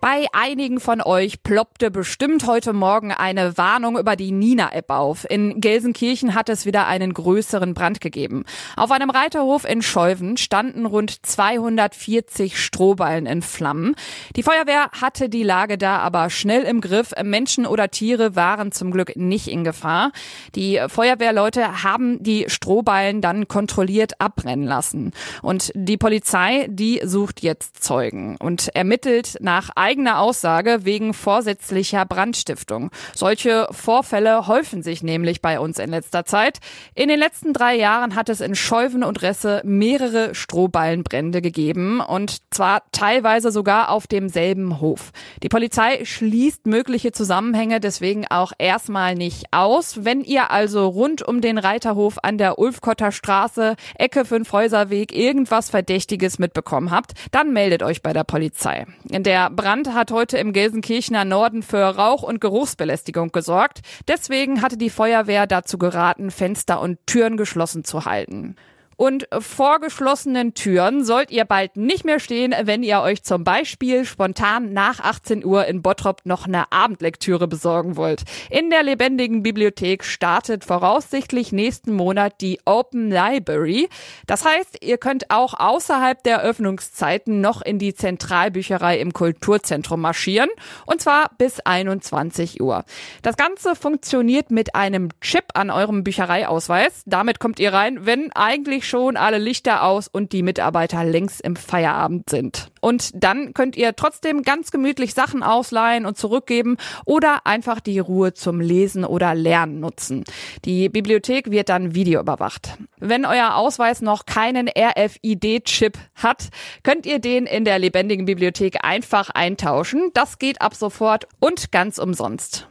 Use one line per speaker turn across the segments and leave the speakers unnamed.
Bei einigen von euch ploppte bestimmt heute Morgen eine Warnung über die Nina-App auf. In Gelsenkirchen hat es wieder einen größeren Brand gegeben. Auf einem Reiterhof in Scheuven standen rund 240 Strohballen in Flammen. Die Feuerwehr hatte die Lage da aber schnell im Griff. Menschen oder Tiere waren zum Glück nicht in Gefahr. Die Feuerwehrleute haben die Strohballen dann kontrolliert abbrennen lassen. Und die Polizei, die sucht jetzt Zeugen und ermittelt nach eigener Aussage wegen vorsätzlicher Brandstiftung. Solche Vorfälle häufen sich nämlich bei uns in letzter Zeit. In den letzten drei Jahren hat es in Scheuven und Resse mehrere Strohballenbrände gegeben und zwar teilweise sogar auf demselben Hof. Die Polizei schließt mögliche Zusammenhänge deswegen auch erstmal nicht aus. Wenn ihr also rund um den Reiterhof an der Ulfkotter Straße, Ecke Fünfhäuserweg irgendwas Verdächtiges mitbekommen habt, dann meldet euch bei der Polizei. Der Brand Brand hat heute im Gelsenkirchener Norden für Rauch- und Geruchsbelästigung gesorgt. Deswegen hatte die Feuerwehr dazu geraten, Fenster und Türen geschlossen zu halten. Und vor geschlossenen Türen sollt ihr bald nicht mehr stehen, wenn ihr euch zum Beispiel spontan nach 18 Uhr in Bottrop noch eine Abendlektüre besorgen wollt. In der lebendigen Bibliothek startet voraussichtlich nächsten Monat die Open Library. Das heißt, ihr könnt auch außerhalb der Öffnungszeiten noch in die Zentralbücherei im Kulturzentrum marschieren. Und zwar bis 21 Uhr. Das Ganze funktioniert mit einem Chip an eurem Büchereiausweis. Damit kommt ihr rein, wenn eigentlich schon alle Lichter aus und die Mitarbeiter längst im Feierabend sind. Und dann könnt ihr trotzdem ganz gemütlich Sachen ausleihen und zurückgeben oder einfach die Ruhe zum Lesen oder Lernen nutzen. Die Bibliothek wird dann videoüberwacht. Wenn euer Ausweis noch keinen RFID-Chip hat, könnt ihr den in der lebendigen Bibliothek einfach eintauschen. Das geht ab sofort und ganz umsonst.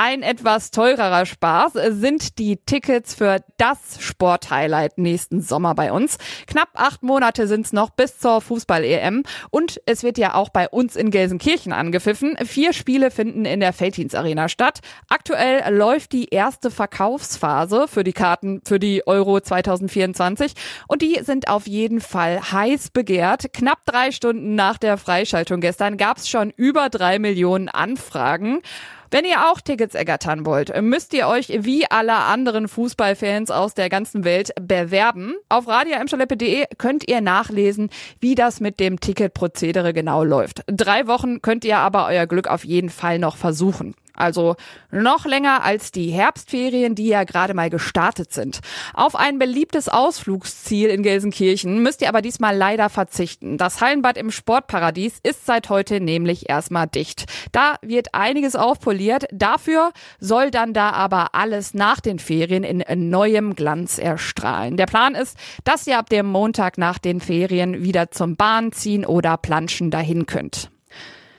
Ein etwas teurerer Spaß sind die Tickets für das Sporthighlight nächsten Sommer bei uns. Knapp acht Monate sind es noch bis zur Fußball-EM und es wird ja auch bei uns in Gelsenkirchen angepfiffen. Vier Spiele finden in der Felddienst Arena statt. Aktuell läuft die erste Verkaufsphase für die Karten für die Euro 2024 und die sind auf jeden Fall heiß begehrt. Knapp drei Stunden nach der Freischaltung gestern gab es schon über drei Millionen Anfragen. Wenn ihr auch Tickets ergattern wollt, müsst ihr euch wie alle anderen Fußballfans aus der ganzen Welt bewerben. Auf radioemschaleppe.de könnt ihr nachlesen, wie das mit dem Ticketprozedere genau läuft. Drei Wochen könnt ihr aber euer Glück auf jeden Fall noch versuchen. Also noch länger als die Herbstferien, die ja gerade mal gestartet sind. Auf ein beliebtes Ausflugsziel in Gelsenkirchen müsst ihr aber diesmal leider verzichten. Das Hallenbad im Sportparadies ist seit heute nämlich erstmal dicht. Da wird einiges aufpoliert. Dafür soll dann da aber alles nach den Ferien in neuem Glanz erstrahlen. Der Plan ist, dass ihr ab dem Montag nach den Ferien wieder zum Bahn ziehen oder planschen dahin könnt.